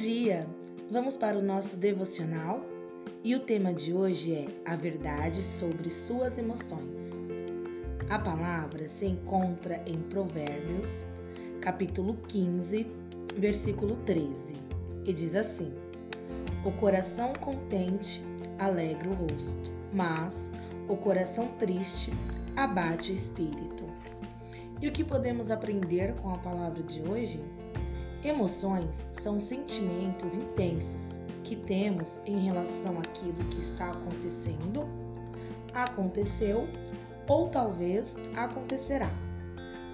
dia! Vamos para o nosso devocional e o tema de hoje é a verdade sobre suas emoções. A palavra se encontra em Provérbios, capítulo 15, versículo 13, e diz assim: O coração contente alegra o rosto, mas o coração triste abate o espírito. E o que podemos aprender com a palavra de hoje? Emoções são sentimentos intensos que temos em relação àquilo que está acontecendo, aconteceu ou talvez acontecerá.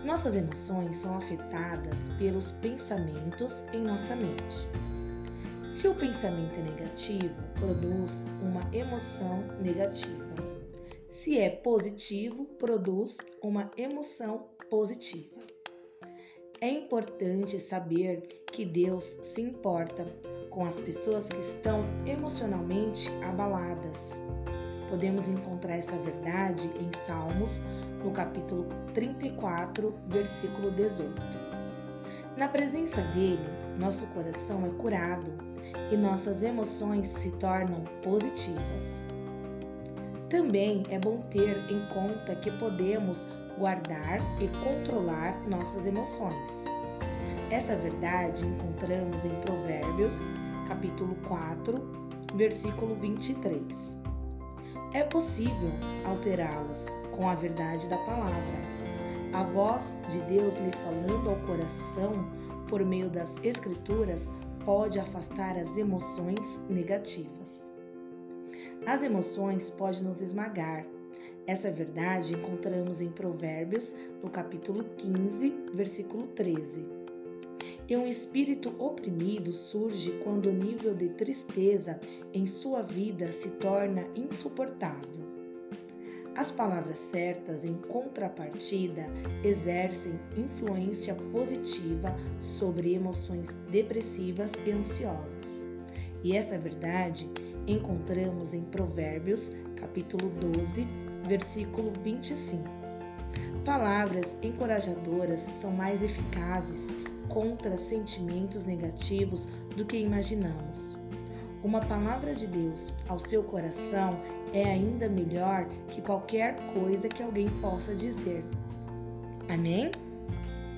Nossas emoções são afetadas pelos pensamentos em nossa mente. Se o pensamento é negativo, produz uma emoção negativa. Se é positivo, produz uma emoção positiva. É importante saber que Deus se importa com as pessoas que estão emocionalmente abaladas. Podemos encontrar essa verdade em Salmos, no capítulo 34, versículo 18. Na presença dele, nosso coração é curado e nossas emoções se tornam positivas. Também é bom ter em conta que podemos guardar e controlar nossas emoções. Essa verdade encontramos em Provérbios, capítulo 4, versículo 23. É possível alterá-las com a verdade da palavra. A voz de Deus lhe falando ao coração por meio das Escrituras pode afastar as emoções negativas. As emoções podem nos esmagar, essa verdade encontramos em Provérbios, no capítulo 15, versículo 13. E um espírito oprimido surge quando o nível de tristeza em sua vida se torna insuportável. As palavras certas, em contrapartida, exercem influência positiva sobre emoções depressivas e ansiosas. E essa verdade encontramos em Provérbios, capítulo 12, versículo 25. Palavras encorajadoras são mais eficazes contra sentimentos negativos do que imaginamos. Uma palavra de Deus ao seu coração é ainda melhor que qualquer coisa que alguém possa dizer. Amém?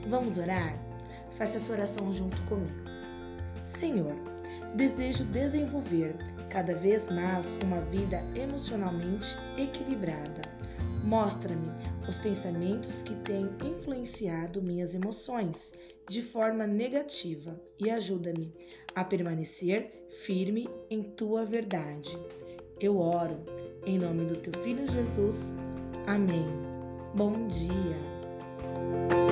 Vamos orar? Faça essa oração junto comigo. Senhor, desejo desenvolver cada vez mais uma vida emocionalmente equilibrada. Mostra-me os pensamentos que têm influenciado minhas emoções de forma negativa e ajuda-me a permanecer firme em tua verdade. Eu oro em nome do teu filho Jesus. Amém. Bom dia.